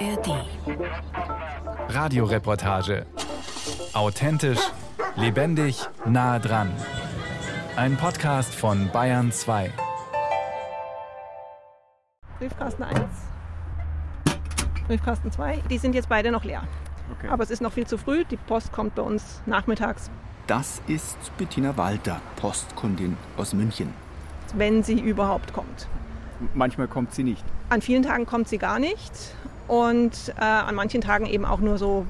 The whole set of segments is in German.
ARD. Radioreportage. Authentisch, lebendig, nah dran. Ein Podcast von Bayern 2. Briefkasten 1, Briefkasten 2, die sind jetzt beide noch leer. Okay. Aber es ist noch viel zu früh, die Post kommt bei uns nachmittags, Das ist Bettina Walter, Postkundin aus München. wenn sie überhaupt kommt. Manchmal kommt sie nicht. An vielen Tagen kommt sie gar nicht und äh, an manchen Tagen eben auch nur so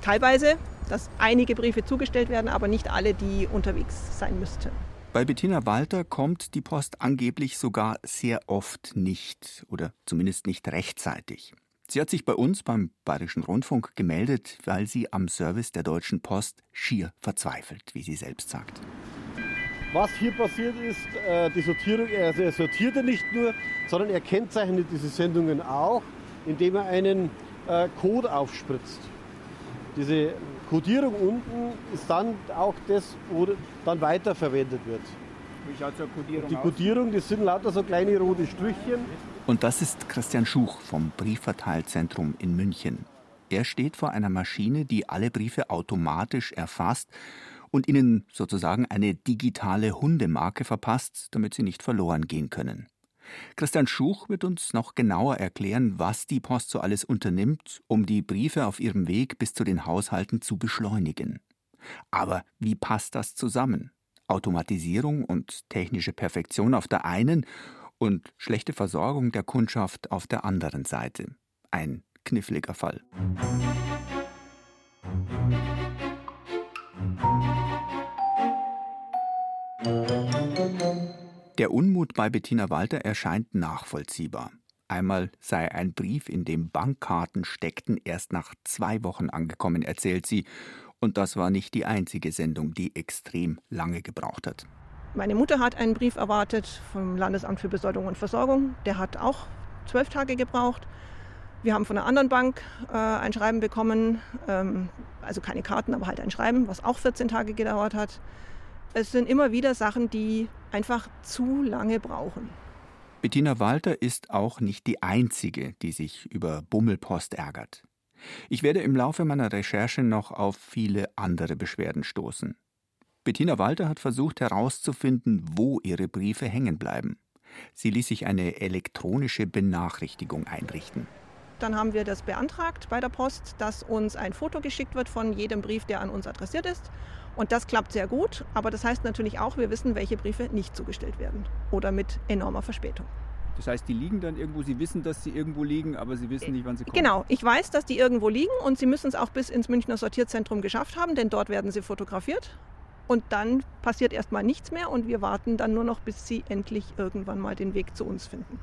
teilweise, dass einige Briefe zugestellt werden, aber nicht alle, die unterwegs sein müssten. Bei Bettina Walter kommt die Post angeblich sogar sehr oft nicht oder zumindest nicht rechtzeitig. Sie hat sich bei uns beim Bayerischen Rundfunk gemeldet, weil sie am Service der Deutschen Post schier verzweifelt, wie sie selbst sagt. Was hier passiert ist, äh, die Sortierung, also er sortiert er nicht nur, sondern er kennzeichnet diese Sendungen auch, indem er einen äh, Code aufspritzt. Diese Codierung unten ist dann auch das, wo dann weiterverwendet wird. Wie schaut so Kodierung Die Codierung, das sind lauter so kleine rote Strichchen. Und das ist Christian Schuch vom Briefverteilzentrum in München. Er steht vor einer Maschine, die alle Briefe automatisch erfasst und ihnen sozusagen eine digitale Hundemarke verpasst, damit sie nicht verloren gehen können. Christian Schuch wird uns noch genauer erklären, was die Post so alles unternimmt, um die Briefe auf ihrem Weg bis zu den Haushalten zu beschleunigen. Aber wie passt das zusammen? Automatisierung und technische Perfektion auf der einen und schlechte Versorgung der Kundschaft auf der anderen Seite. Ein kniffliger Fall. Der Unmut bei Bettina Walter erscheint nachvollziehbar. Einmal sei ein Brief, in dem Bankkarten steckten, erst nach zwei Wochen angekommen, erzählt sie. Und das war nicht die einzige Sendung, die extrem lange gebraucht hat. Meine Mutter hat einen Brief erwartet vom Landesamt für Besoldung und Versorgung. Der hat auch zwölf Tage gebraucht. Wir haben von einer anderen Bank äh, ein Schreiben bekommen, ähm, also keine Karten, aber halt ein Schreiben, was auch 14 Tage gedauert hat. Es sind immer wieder Sachen, die einfach zu lange brauchen. Bettina Walter ist auch nicht die Einzige, die sich über Bummelpost ärgert. Ich werde im Laufe meiner Recherche noch auf viele andere Beschwerden stoßen. Bettina Walter hat versucht herauszufinden, wo ihre Briefe hängen bleiben. Sie ließ sich eine elektronische Benachrichtigung einrichten. Dann haben wir das beantragt bei der Post, dass uns ein Foto geschickt wird von jedem Brief, der an uns adressiert ist. Und das klappt sehr gut, aber das heißt natürlich auch, wir wissen, welche Briefe nicht zugestellt werden oder mit enormer Verspätung. Das heißt, die liegen dann irgendwo, Sie wissen, dass sie irgendwo liegen, aber Sie wissen nicht, wann sie kommen. Genau, ich weiß, dass die irgendwo liegen und sie müssen es auch bis ins Münchner Sortierzentrum geschafft haben, denn dort werden sie fotografiert. Und dann passiert erstmal nichts mehr und wir warten dann nur noch, bis sie endlich irgendwann mal den Weg zu uns finden.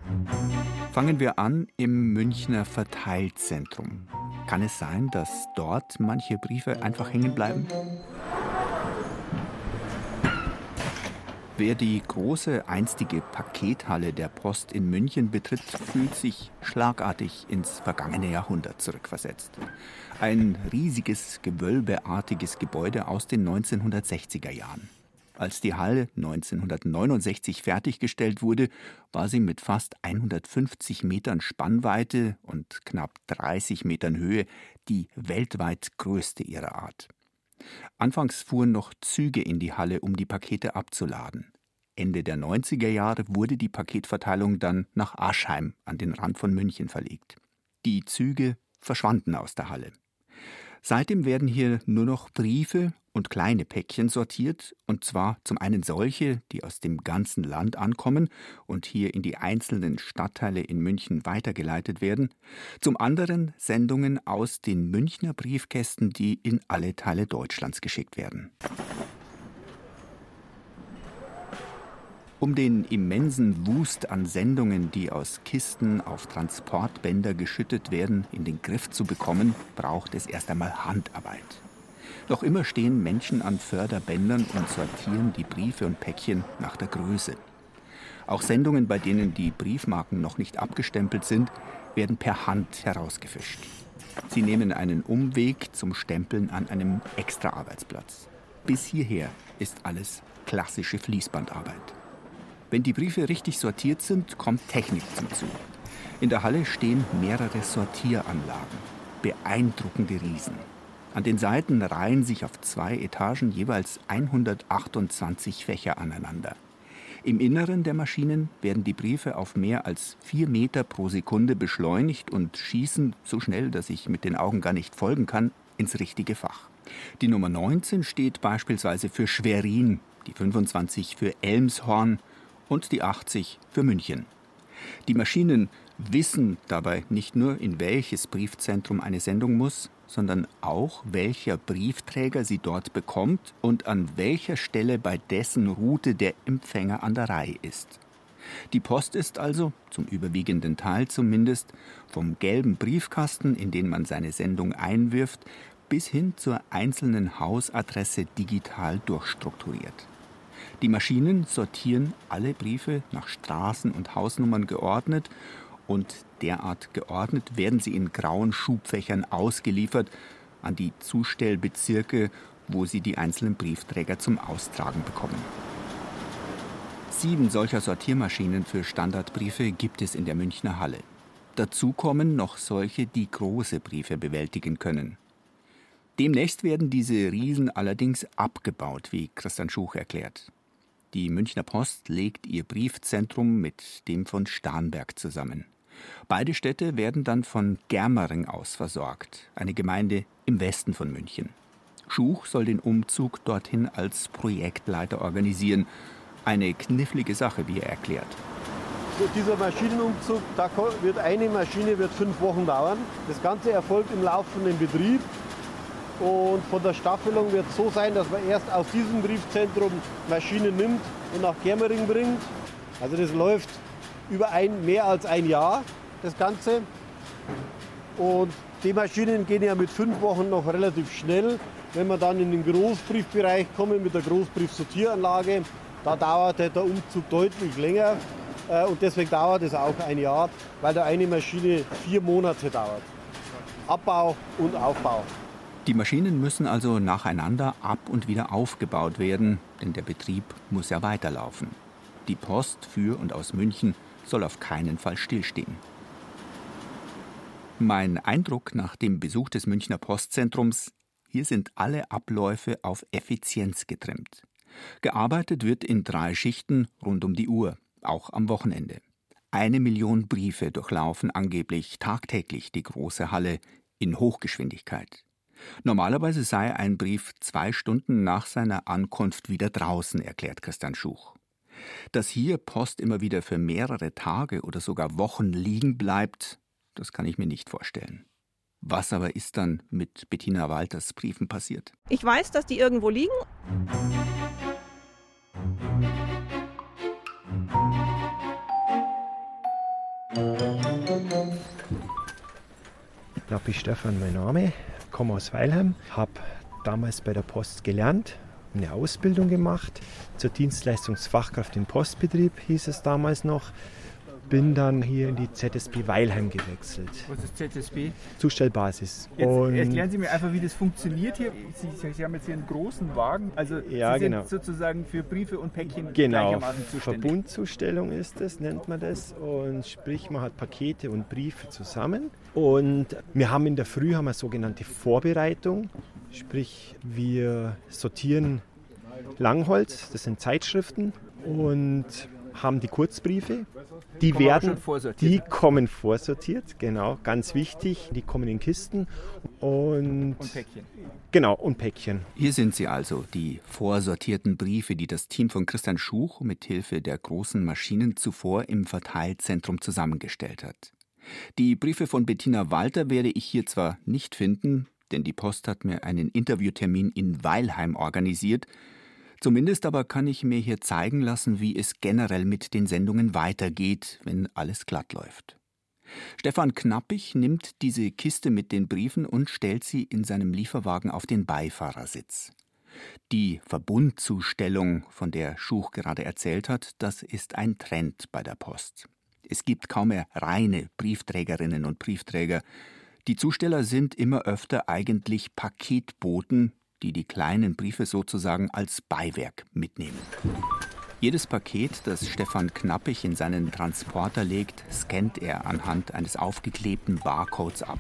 Fangen wir an im Münchner Verteilzentrum. Kann es sein, dass dort manche Briefe einfach hängen bleiben? Wer die große einstige Pakethalle der Post in München betritt, fühlt sich schlagartig ins vergangene Jahrhundert zurückversetzt. Ein riesiges, gewölbeartiges Gebäude aus den 1960er Jahren. Als die Halle 1969 fertiggestellt wurde, war sie mit fast 150 Metern Spannweite und knapp 30 Metern Höhe die weltweit größte ihrer Art. Anfangs fuhren noch Züge in die Halle, um die Pakete abzuladen. Ende der 90er Jahre wurde die Paketverteilung dann nach Aschheim an den Rand von München verlegt. Die Züge verschwanden aus der Halle. Seitdem werden hier nur noch Briefe und kleine Päckchen sortiert, und zwar zum einen solche, die aus dem ganzen Land ankommen und hier in die einzelnen Stadtteile in München weitergeleitet werden, zum anderen Sendungen aus den Münchner Briefkästen, die in alle Teile Deutschlands geschickt werden. Um den immensen Wust an Sendungen, die aus Kisten auf Transportbänder geschüttet werden, in den Griff zu bekommen, braucht es erst einmal Handarbeit. Noch immer stehen Menschen an Förderbändern und sortieren die Briefe und Päckchen nach der Größe. Auch Sendungen, bei denen die Briefmarken noch nicht abgestempelt sind, werden per Hand herausgefischt. Sie nehmen einen Umweg zum Stempeln an einem Extraarbeitsplatz. Bis hierher ist alles klassische Fließbandarbeit. Wenn die Briefe richtig sortiert sind, kommt Technik zum Zug. In der Halle stehen mehrere Sortieranlagen. Beeindruckende Riesen. An den Seiten reihen sich auf zwei Etagen jeweils 128 Fächer aneinander. Im Inneren der Maschinen werden die Briefe auf mehr als vier Meter pro Sekunde beschleunigt und schießen so schnell, dass ich mit den Augen gar nicht folgen kann, ins richtige Fach. Die Nummer 19 steht beispielsweise für Schwerin, die 25 für Elmshorn und die 80 für München. Die Maschinen wissen dabei nicht nur, in welches Briefzentrum eine Sendung muss, sondern auch, welcher Briefträger sie dort bekommt und an welcher Stelle bei dessen Route der Empfänger an der Reihe ist. Die Post ist also, zum überwiegenden Teil zumindest, vom gelben Briefkasten, in den man seine Sendung einwirft, bis hin zur einzelnen Hausadresse digital durchstrukturiert. Die Maschinen sortieren alle Briefe nach Straßen und Hausnummern geordnet und derart geordnet werden sie in grauen Schubfächern ausgeliefert an die Zustellbezirke, wo sie die einzelnen Briefträger zum Austragen bekommen. Sieben solcher Sortiermaschinen für Standardbriefe gibt es in der Münchner Halle. Dazu kommen noch solche, die große Briefe bewältigen können. Demnächst werden diese Riesen allerdings abgebaut, wie Christian Schuch erklärt. Die Münchner Post legt ihr Briefzentrum mit dem von Starnberg zusammen. Beide Städte werden dann von Germering aus versorgt, eine Gemeinde im Westen von München. Schuch soll den Umzug dorthin als Projektleiter organisieren. Eine knifflige Sache, wie er erklärt. Dieser Maschinenumzug, da wird eine Maschine wird fünf Wochen dauern. Das Ganze erfolgt im laufenden Betrieb. Und von der Staffelung wird es so sein, dass man erst aus diesem Briefzentrum Maschinen nimmt und nach Germering bringt. Also das läuft über ein, mehr als ein Jahr, das Ganze. Und die Maschinen gehen ja mit fünf Wochen noch relativ schnell. Wenn wir dann in den Großbriefbereich kommen mit der Großbriefsortieranlage, da dauert der Umzug deutlich länger. Äh, und deswegen dauert es auch ein Jahr, weil da eine Maschine vier Monate dauert. Abbau und Aufbau. Die Maschinen müssen also nacheinander ab und wieder aufgebaut werden, denn der Betrieb muss ja weiterlaufen. Die Post für und aus München soll auf keinen Fall stillstehen. Mein Eindruck nach dem Besuch des Münchner Postzentrums, hier sind alle Abläufe auf Effizienz getrimmt. Gearbeitet wird in drei Schichten rund um die Uhr, auch am Wochenende. Eine Million Briefe durchlaufen angeblich tagtäglich die große Halle in Hochgeschwindigkeit. Normalerweise sei ein Brief zwei Stunden nach seiner Ankunft wieder draußen, erklärt Christian Schuch. Dass hier Post immer wieder für mehrere Tage oder sogar Wochen liegen bleibt, das kann ich mir nicht vorstellen. Was aber ist dann mit Bettina Walters Briefen passiert? Ich weiß, dass die irgendwo liegen. Ich bin Stefan, mein Name, komme aus Weilheim, habe damals bei der Post gelernt, eine Ausbildung gemacht zur Dienstleistungsfachkraft im Postbetrieb, hieß es damals noch. Bin dann hier in die ZSB Weilheim gewechselt. Was ist ZSB? Zustellbasis. Jetzt Und erklären Sie mir einfach, wie das funktioniert hier. Sie, Sie haben jetzt hier einen großen Wagen. Also ja, Sie sind genau. sozusagen für Briefe und Päckchen genau. gleichermaßen zuständig. Verbundzustellung ist das, nennt man das. Und sprich, man hat Pakete und Briefe zusammen. Und wir haben in der Früh haben wir sogenannte Vorbereitung. Sprich, wir sortieren Langholz, das sind Zeitschriften, und haben die Kurzbriefe. Die, werden, die kommen vorsortiert, genau, ganz wichtig. Die kommen in Kisten und, und Päckchen. Genau, und Päckchen. Hier sind sie also, die vorsortierten Briefe, die das Team von Christian Schuch mit Hilfe der großen Maschinen zuvor im Verteilzentrum zusammengestellt hat. Die Briefe von Bettina Walter werde ich hier zwar nicht finden, denn die Post hat mir einen Interviewtermin in Weilheim organisiert. Zumindest aber kann ich mir hier zeigen lassen, wie es generell mit den Sendungen weitergeht, wenn alles glatt läuft. Stefan Knappig nimmt diese Kiste mit den Briefen und stellt sie in seinem Lieferwagen auf den Beifahrersitz. Die Verbundzustellung, von der Schuch gerade erzählt hat, das ist ein Trend bei der Post. Es gibt kaum mehr reine Briefträgerinnen und Briefträger. Die Zusteller sind immer öfter eigentlich Paketboten, die die kleinen Briefe sozusagen als Beiwerk mitnehmen. Jedes Paket, das Stefan Knappig in seinen Transporter legt, scannt er anhand eines aufgeklebten Barcodes ab.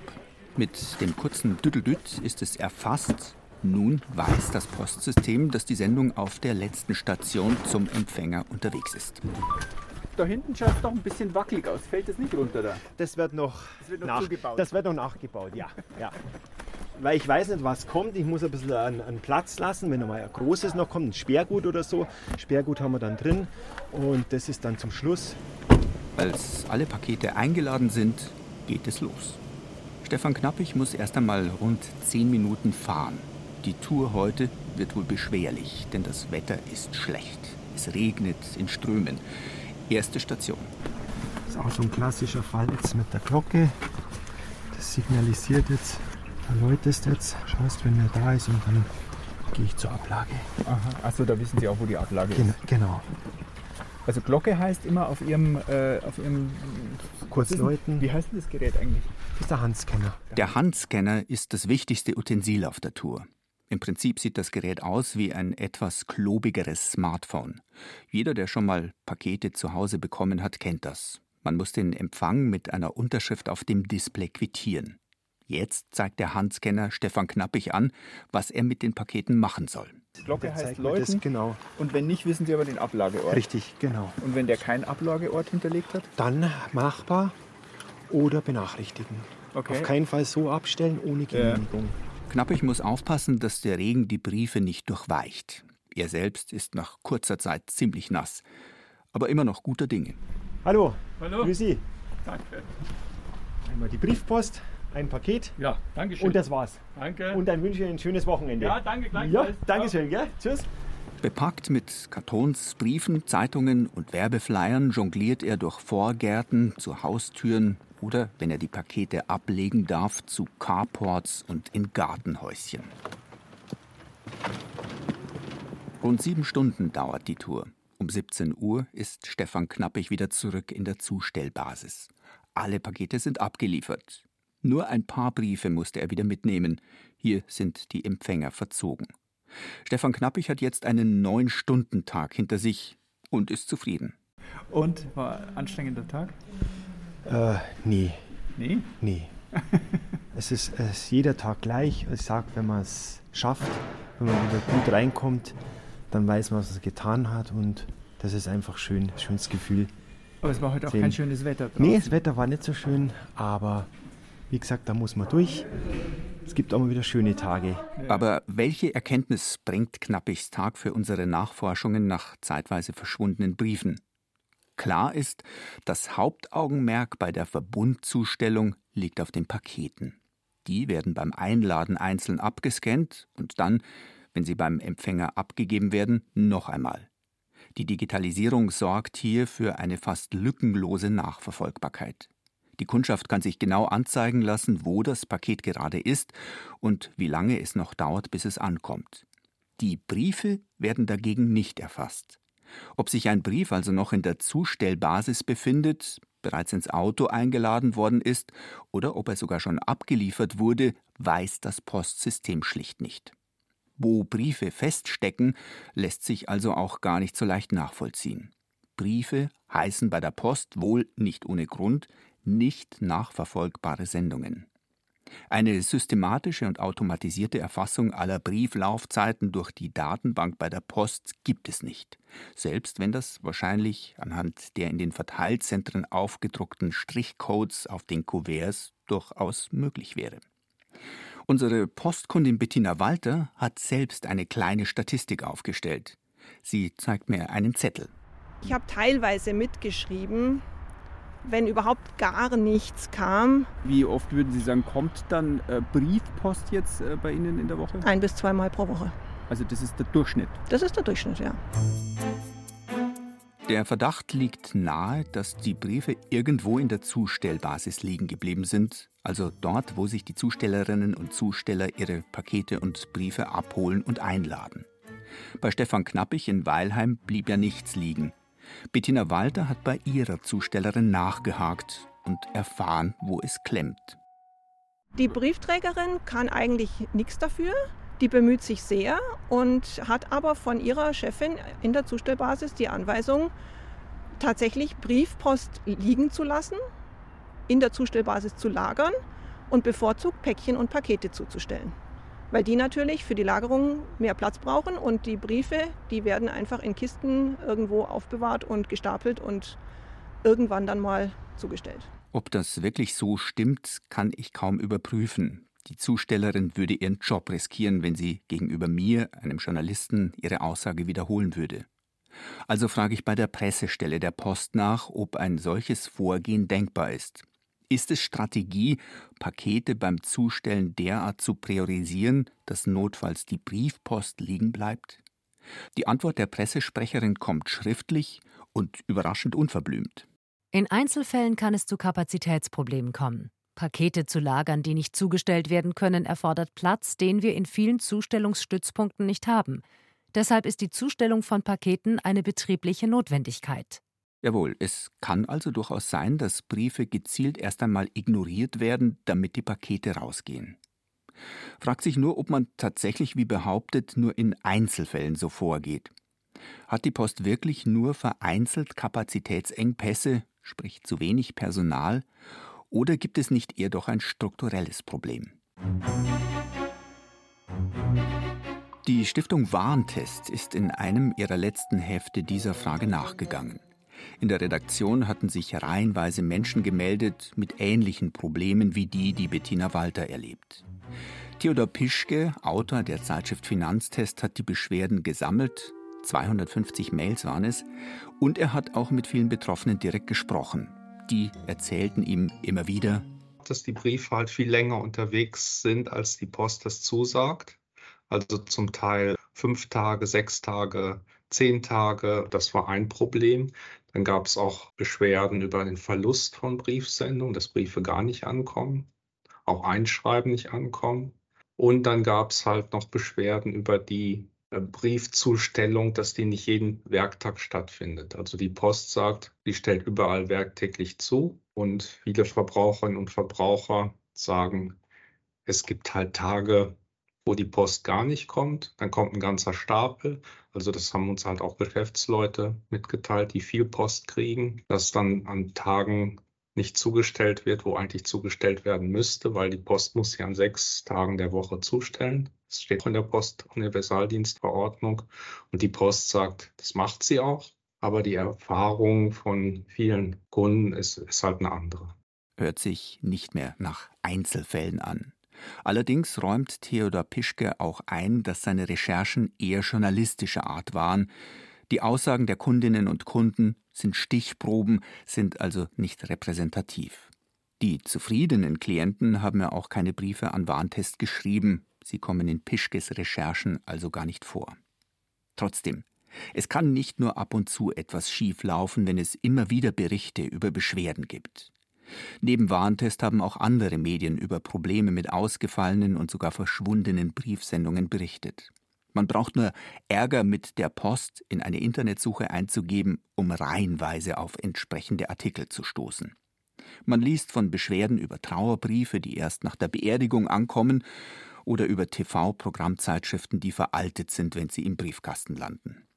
Mit dem kurzen Düdelüt ist es erfasst. Nun weiß das Postsystem, dass die Sendung auf der letzten Station zum Empfänger unterwegs ist. Da hinten schaut es doch ein bisschen wackelig aus. Fällt das nicht runter da? Das wird noch, Das wird noch nach, zugebaut. Das wird noch nachgebaut, ja. ja. Weil ich weiß nicht, was kommt. Ich muss ein bisschen einen, einen Platz lassen, wenn noch mal ein großes noch kommt, ein Sperrgut oder so. Sperrgut haben wir dann drin und das ist dann zum Schluss. Als alle Pakete eingeladen sind, geht es los. Stefan Knappig muss erst einmal rund 10 Minuten fahren. Die Tour heute wird wohl beschwerlich, denn das Wetter ist schlecht. Es regnet in Strömen. Erste Station. Das ist auch so ein klassischer Fall jetzt mit der Glocke. Das signalisiert jetzt, da läutest jetzt, schaust, wenn er da ist und dann gehe ich zur Ablage. Aha. Achso, da wissen Sie auch, wo die Ablage Gen ist. genau. Also Glocke heißt immer auf Ihrem, äh, auf Ihrem Kurz Was ist denn- läuten. Wie heißt denn das Gerät eigentlich? Das ist der Handscanner. Der Handscanner ist das wichtigste Utensil auf der Tour. Im Prinzip sieht das Gerät aus wie ein etwas klobigeres Smartphone. Jeder, der schon mal Pakete zu Hause bekommen hat, kennt das. Man muss den Empfang mit einer Unterschrift auf dem Display quittieren. Jetzt zeigt der Handscanner Stefan Knappig an, was er mit den Paketen machen soll. Glocke Der heißt das läuten genau. und wenn nicht, wissen Sie aber den Ablageort. Richtig, genau. Und wenn der keinen Ablageort hinterlegt hat? Dann machbar oder benachrichtigen. Okay. Auf keinen Fall so abstellen ohne Genehmigung. Knappig muss aufpassen, dass der Regen die Briefe nicht durchweicht. Er selbst ist nach kurzer Zeit ziemlich nass, aber immer noch guter Dinge. Hallo, Hallo. grüß Sie. Danke. Einmal die Briefpost, ein Paket Ja, danke schön. und das war's. danke. Und dann wünsche ich Ihnen ein schönes Wochenende. ja, danke Ja, gleichfalls. danke schön, gell? Tschüss. Bepackt mit Kartons, Briefen, Zeitungen und Werbeflyern jongliert er durch Vorgärten zu Haustüren oder, wenn er die Pakete ablegen darf, zu Carports und in Gartenhäuschen. Rund sieben Stunden dauert die Tour. Um 17 Uhr ist Stefan Knappig wieder zurück in der Zustellbasis. Alle Pakete sind abgeliefert. Nur ein paar Briefe musste er wieder mitnehmen. Hier sind die Empfänger verzogen. Stefan Knappig hat jetzt einen Neun-Stunden-Tag hinter sich und ist zufrieden. Und war ein anstrengender Tag? Äh, nee, Nee. nee. es, ist, es ist jeder Tag gleich. Ich sag, wenn man es schafft, wenn man wieder gut reinkommt, dann weiß man, was man getan hat und das ist einfach schön, schönes Gefühl. Aber es war heute auch Sehen. kein schönes Wetter draußen. Nee, das Wetter war nicht so schön, aber wie gesagt, da muss man durch. Es gibt auch mal wieder schöne Tage. Aber welche Erkenntnis bringt Knappigs Tag für unsere Nachforschungen nach zeitweise verschwundenen Briefen? Klar ist, das Hauptaugenmerk bei der Verbundzustellung liegt auf den Paketen. Die werden beim Einladen einzeln abgescannt und dann, wenn sie beim Empfänger abgegeben werden, noch einmal. Die Digitalisierung sorgt hier für eine fast lückenlose Nachverfolgbarkeit. Die Kundschaft kann sich genau anzeigen lassen, wo das Paket gerade ist und wie lange es noch dauert, bis es ankommt. Die Briefe werden dagegen nicht erfasst. Ob sich ein Brief also noch in der Zustellbasis befindet, bereits ins Auto eingeladen worden ist oder ob er sogar schon abgeliefert wurde, weiß das Postsystem schlicht nicht. Wo Briefe feststecken, lässt sich also auch gar nicht so leicht nachvollziehen. Briefe heißen bei der Post wohl nicht ohne Grund nicht nachverfolgbare Sendungen. Eine systematische und automatisierte Erfassung aller Brieflaufzeiten durch die Datenbank bei der Post gibt es nicht, selbst wenn das wahrscheinlich anhand der in den Verteilzentren aufgedruckten Strichcodes auf den Kuverts durchaus möglich wäre. Unsere Postkundin Bettina Walter hat selbst eine kleine Statistik aufgestellt. Sie zeigt mir einen Zettel. Ich habe teilweise mitgeschrieben, wenn überhaupt gar nichts kam, Wie oft würden Sie sagen, kommt dann äh, Briefpost jetzt äh, bei Ihnen in der Woche? ein bis zweimal pro Woche. Also das ist der Durchschnitt. Das ist der Durchschnitt, ja. Der Verdacht liegt nahe, dass die Briefe irgendwo in der Zustellbasis liegen geblieben sind, also dort, wo sich die Zustellerinnen und Zusteller ihre Pakete und Briefe abholen und einladen. Bei Stefan Knappig in Weilheim blieb ja nichts liegen. Bettina Walter hat bei ihrer Zustellerin nachgehakt und erfahren, wo es klemmt. Die Briefträgerin kann eigentlich nichts dafür. Die bemüht sich sehr und hat aber von ihrer Chefin in der Zustellbasis die Anweisung, tatsächlich Briefpost liegen zu lassen, in der Zustellbasis zu lagern und bevorzugt Päckchen und Pakete zuzustellen. Weil die natürlich für die Lagerung mehr Platz brauchen und die Briefe, die werden einfach in Kisten irgendwo aufbewahrt und gestapelt und irgendwann dann mal zugestellt. Ob das wirklich so stimmt, kann ich kaum überprüfen. Die Zustellerin würde ihren Job riskieren, wenn sie gegenüber mir, einem Journalisten, ihre Aussage wiederholen würde. Also frage ich bei der Pressestelle der Post nach, ob ein solches Vorgehen denkbar ist. Ist es Strategie, Pakete beim Zustellen derart zu priorisieren, dass notfalls die Briefpost liegen bleibt? Die Antwort der Pressesprecherin kommt schriftlich und überraschend unverblümt. In Einzelfällen kann es zu Kapazitätsproblemen kommen. Pakete zu lagern, die nicht zugestellt werden können, erfordert Platz, den wir in vielen Zustellungsstützpunkten nicht haben. Deshalb ist die Zustellung von Paketen eine betriebliche Notwendigkeit. Jawohl, es kann also durchaus sein, dass Briefe gezielt erst einmal ignoriert werden, damit die Pakete rausgehen. Fragt sich nur, ob man tatsächlich, wie behauptet, nur in Einzelfällen so vorgeht. Hat die Post wirklich nur vereinzelt Kapazitätsengpässe, sprich zu wenig Personal, oder gibt es nicht eher doch ein strukturelles Problem? Die Stiftung Warntest ist in einem ihrer letzten Hefte dieser Frage nachgegangen. In der Redaktion hatten sich reihenweise Menschen gemeldet mit ähnlichen Problemen wie die, die Bettina Walter erlebt. Theodor Pischke, Autor der Zeitschrift Finanztest, hat die Beschwerden gesammelt. 250 Mails waren es. Und er hat auch mit vielen Betroffenen direkt gesprochen. Die erzählten ihm immer wieder, dass die Briefe halt viel länger unterwegs sind, als die Post das zusagt. Also zum Teil fünf Tage, sechs Tage, zehn Tage. Das war ein Problem. Dann gab es auch Beschwerden über den Verlust von Briefsendungen, dass Briefe gar nicht ankommen, auch Einschreiben nicht ankommen. Und dann gab es halt noch Beschwerden über die äh, Briefzustellung, dass die nicht jeden Werktag stattfindet. Also die Post sagt, die stellt überall werktäglich zu und viele Verbraucherinnen und Verbraucher sagen, es gibt halt Tage, wo die Post gar nicht kommt. Dann kommt ein ganzer Stapel. Also das haben uns halt auch Geschäftsleute mitgeteilt, die viel Post kriegen, dass dann an Tagen nicht zugestellt wird, wo eigentlich zugestellt werden müsste, weil die Post muss ja an sechs Tagen der Woche zustellen. Das steht in der Postuniversaldienstverordnung. Und die Post sagt, das macht sie auch. Aber die Erfahrung von vielen Kunden ist, ist halt eine andere. Hört sich nicht mehr nach Einzelfällen an. Allerdings räumt Theodor Pischke auch ein, dass seine Recherchen eher journalistischer Art waren. Die Aussagen der Kundinnen und Kunden sind Stichproben, sind also nicht repräsentativ. Die zufriedenen Klienten haben ja auch keine Briefe an Warntest geschrieben, sie kommen in Pischkes Recherchen also gar nicht vor. Trotzdem, es kann nicht nur ab und zu etwas schief laufen, wenn es immer wieder Berichte über Beschwerden gibt. Neben Warntest haben auch andere Medien über Probleme mit ausgefallenen und sogar verschwundenen Briefsendungen berichtet. Man braucht nur Ärger mit der Post in eine Internetsuche einzugeben, um reihenweise auf entsprechende Artikel zu stoßen. Man liest von Beschwerden über Trauerbriefe, die erst nach der Beerdigung ankommen, oder über TV-Programmzeitschriften, die veraltet sind, wenn sie im Briefkasten landen.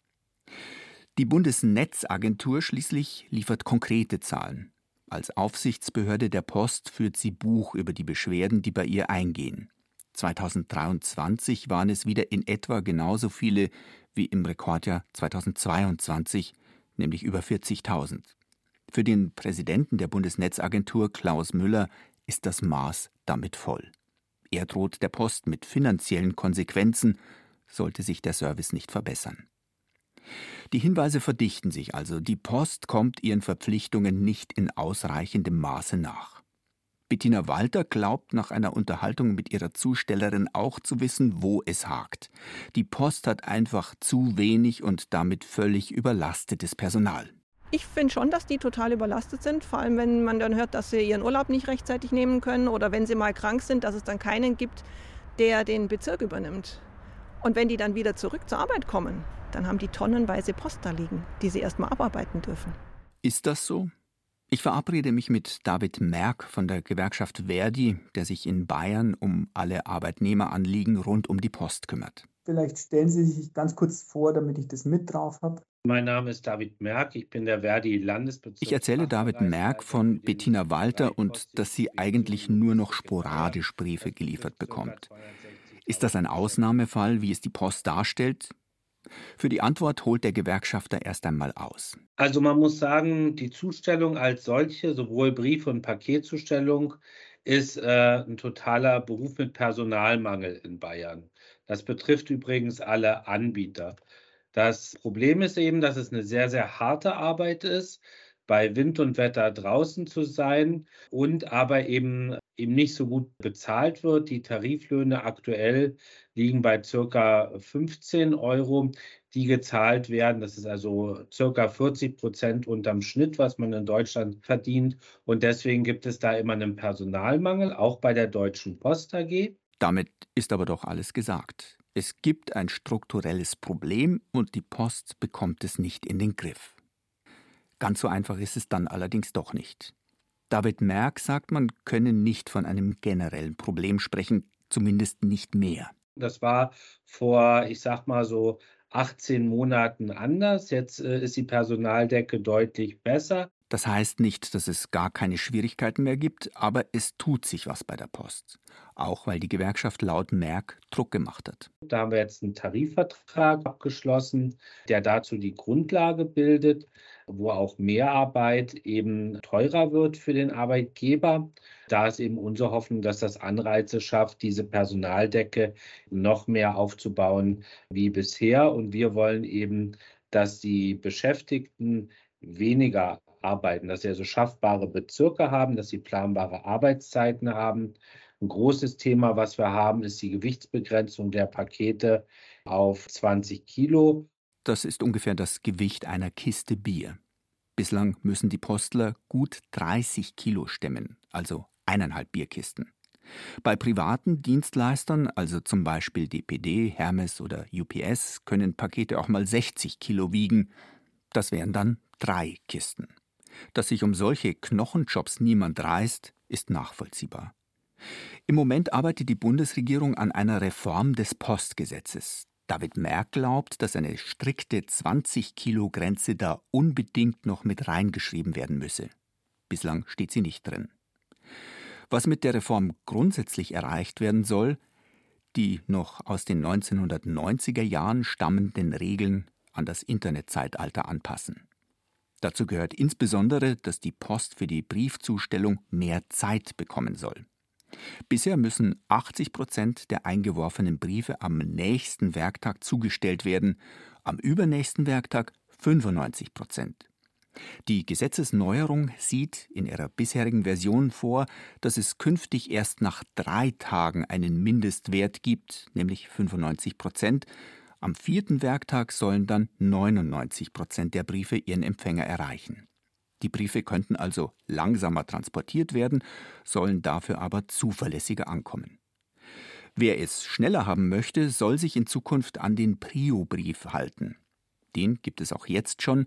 Die Bundesnetzagentur schließlich liefert konkrete Zahlen. Als Aufsichtsbehörde der Post führt sie Buch über die Beschwerden, die bei ihr eingehen. 2023 waren es wieder in etwa genauso viele wie im Rekordjahr 2022, nämlich über 40.000. Für den Präsidenten der Bundesnetzagentur Klaus Müller ist das Maß damit voll. Er droht der Post mit finanziellen Konsequenzen, sollte sich der Service nicht verbessern. Die Hinweise verdichten sich also, die Post kommt ihren Verpflichtungen nicht in ausreichendem Maße nach. Bettina Walter glaubt nach einer Unterhaltung mit ihrer Zustellerin auch zu wissen, wo es hakt. Die Post hat einfach zu wenig und damit völlig überlastetes Personal. Ich finde schon, dass die total überlastet sind, vor allem wenn man dann hört, dass sie ihren Urlaub nicht rechtzeitig nehmen können oder wenn sie mal krank sind, dass es dann keinen gibt, der den Bezirk übernimmt. Und wenn die dann wieder zurück zur Arbeit kommen, dann haben die tonnenweise Post da liegen, die sie erstmal abarbeiten dürfen. Ist das so? Ich verabrede mich mit David Merck von der Gewerkschaft Verdi, der sich in Bayern um alle Arbeitnehmeranliegen rund um die Post kümmert. Vielleicht stellen Sie sich ganz kurz vor, damit ich das mit drauf habe. Mein Name ist David Merck, ich bin der Verdi Landesbezirk. Ich erzähle David Merck von Bettina Walter und dass sie eigentlich nur noch sporadisch Briefe geliefert bekommt. Ist das ein Ausnahmefall, wie es die Post darstellt? Für die Antwort holt der Gewerkschafter erst einmal aus. Also man muss sagen, die Zustellung als solche, sowohl Brief- und Paketzustellung, ist äh, ein totaler Beruf mit Personalmangel in Bayern. Das betrifft übrigens alle Anbieter. Das Problem ist eben, dass es eine sehr, sehr harte Arbeit ist, bei Wind und Wetter draußen zu sein und aber eben, eben nicht so gut bezahlt wird. Die Tariflöhne aktuell liegen bei circa 15 Euro, die gezahlt werden. Das ist also circa 40 Prozent unterm Schnitt, was man in Deutschland verdient. Und deswegen gibt es da immer einen Personalmangel, auch bei der Deutschen Post AG. Damit ist aber doch alles gesagt. Es gibt ein strukturelles Problem und die Post bekommt es nicht in den Griff. Ganz so einfach ist es dann allerdings doch nicht. David Merck sagt, man könne nicht von einem generellen Problem sprechen, zumindest nicht mehr. Das war vor, ich sag mal so 18 Monaten anders. Jetzt äh, ist die Personaldecke deutlich besser. Das heißt nicht, dass es gar keine Schwierigkeiten mehr gibt, aber es tut sich was bei der Post. Auch weil die Gewerkschaft laut Merck Druck gemacht hat. Da haben wir jetzt einen Tarifvertrag abgeschlossen, der dazu die Grundlage bildet, wo auch Mehrarbeit eben teurer wird für den Arbeitgeber. Da ist eben unsere Hoffnung, dass das Anreize schafft, diese Personaldecke noch mehr aufzubauen wie bisher. Und wir wollen eben, dass die Beschäftigten weniger arbeiten, dass sie also schaffbare Bezirke haben, dass sie planbare Arbeitszeiten haben. Ein großes Thema, was wir haben, ist die Gewichtsbegrenzung der Pakete auf 20 Kilo. Das ist ungefähr das Gewicht einer Kiste Bier. Bislang müssen die Postler gut 30 Kilo stemmen, also eineinhalb Bierkisten. Bei privaten Dienstleistern, also zum Beispiel DPD, Hermes oder UPS, können Pakete auch mal 60 Kilo wiegen. Das wären dann drei Kisten. Dass sich um solche Knochenjobs niemand reißt, ist nachvollziehbar. Im Moment arbeitet die Bundesregierung an einer Reform des Postgesetzes. David Merck glaubt, dass eine strikte 20-Kilo-Grenze da unbedingt noch mit reingeschrieben werden müsse. Bislang steht sie nicht drin. Was mit der Reform grundsätzlich erreicht werden soll, die noch aus den 1990er Jahren stammenden Regeln an das Internetzeitalter anpassen. Dazu gehört insbesondere, dass die Post für die Briefzustellung mehr Zeit bekommen soll. Bisher müssen 80 Prozent der eingeworfenen Briefe am nächsten Werktag zugestellt werden, am übernächsten Werktag 95 Prozent. Die Gesetzesneuerung sieht in ihrer bisherigen Version vor, dass es künftig erst nach drei Tagen einen Mindestwert gibt, nämlich 95 Prozent, am vierten Werktag sollen dann 99 Prozent der Briefe ihren Empfänger erreichen. Die Briefe könnten also langsamer transportiert werden, sollen dafür aber zuverlässiger ankommen. Wer es schneller haben möchte, soll sich in Zukunft an den Prio-Brief halten. Den gibt es auch jetzt schon,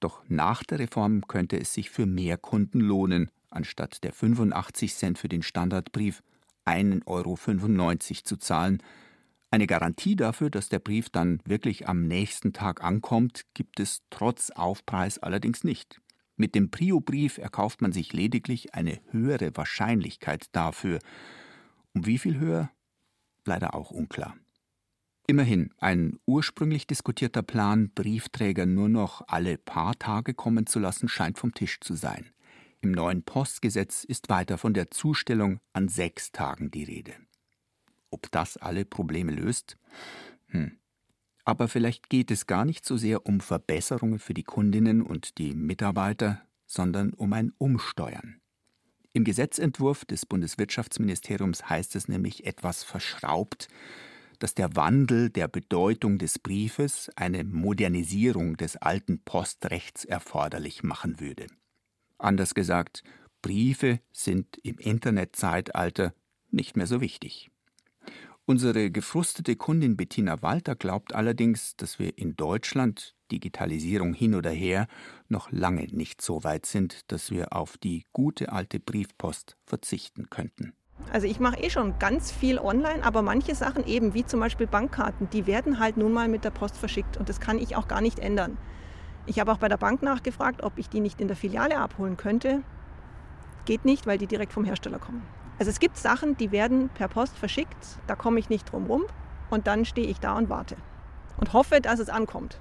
doch nach der Reform könnte es sich für mehr Kunden lohnen, anstatt der 85 Cent für den Standardbrief 1,95 Euro zu zahlen, eine Garantie dafür, dass der Brief dann wirklich am nächsten Tag ankommt, gibt es trotz Aufpreis allerdings nicht. Mit dem Prio-Brief erkauft man sich lediglich eine höhere Wahrscheinlichkeit dafür. Um wie viel höher? Leider auch unklar. Immerhin, ein ursprünglich diskutierter Plan, Briefträger nur noch alle paar Tage kommen zu lassen, scheint vom Tisch zu sein. Im neuen Postgesetz ist weiter von der Zustellung an sechs Tagen die Rede. Ob das alle Probleme löst? Hm. Aber vielleicht geht es gar nicht so sehr um Verbesserungen für die Kundinnen und die Mitarbeiter, sondern um ein Umsteuern. Im Gesetzentwurf des Bundeswirtschaftsministeriums heißt es nämlich etwas verschraubt, dass der Wandel der Bedeutung des Briefes eine Modernisierung des alten Postrechts erforderlich machen würde. Anders gesagt, Briefe sind im Internetzeitalter nicht mehr so wichtig. Unsere gefrustete Kundin Bettina Walter glaubt allerdings, dass wir in Deutschland, Digitalisierung hin oder her, noch lange nicht so weit sind, dass wir auf die gute alte Briefpost verzichten könnten. Also ich mache eh schon ganz viel online, aber manche Sachen eben, wie zum Beispiel Bankkarten, die werden halt nun mal mit der Post verschickt und das kann ich auch gar nicht ändern. Ich habe auch bei der Bank nachgefragt, ob ich die nicht in der Filiale abholen könnte. Geht nicht, weil die direkt vom Hersteller kommen. Also es gibt Sachen, die werden per Post verschickt, da komme ich nicht drum rum und dann stehe ich da und warte und hoffe, dass es ankommt.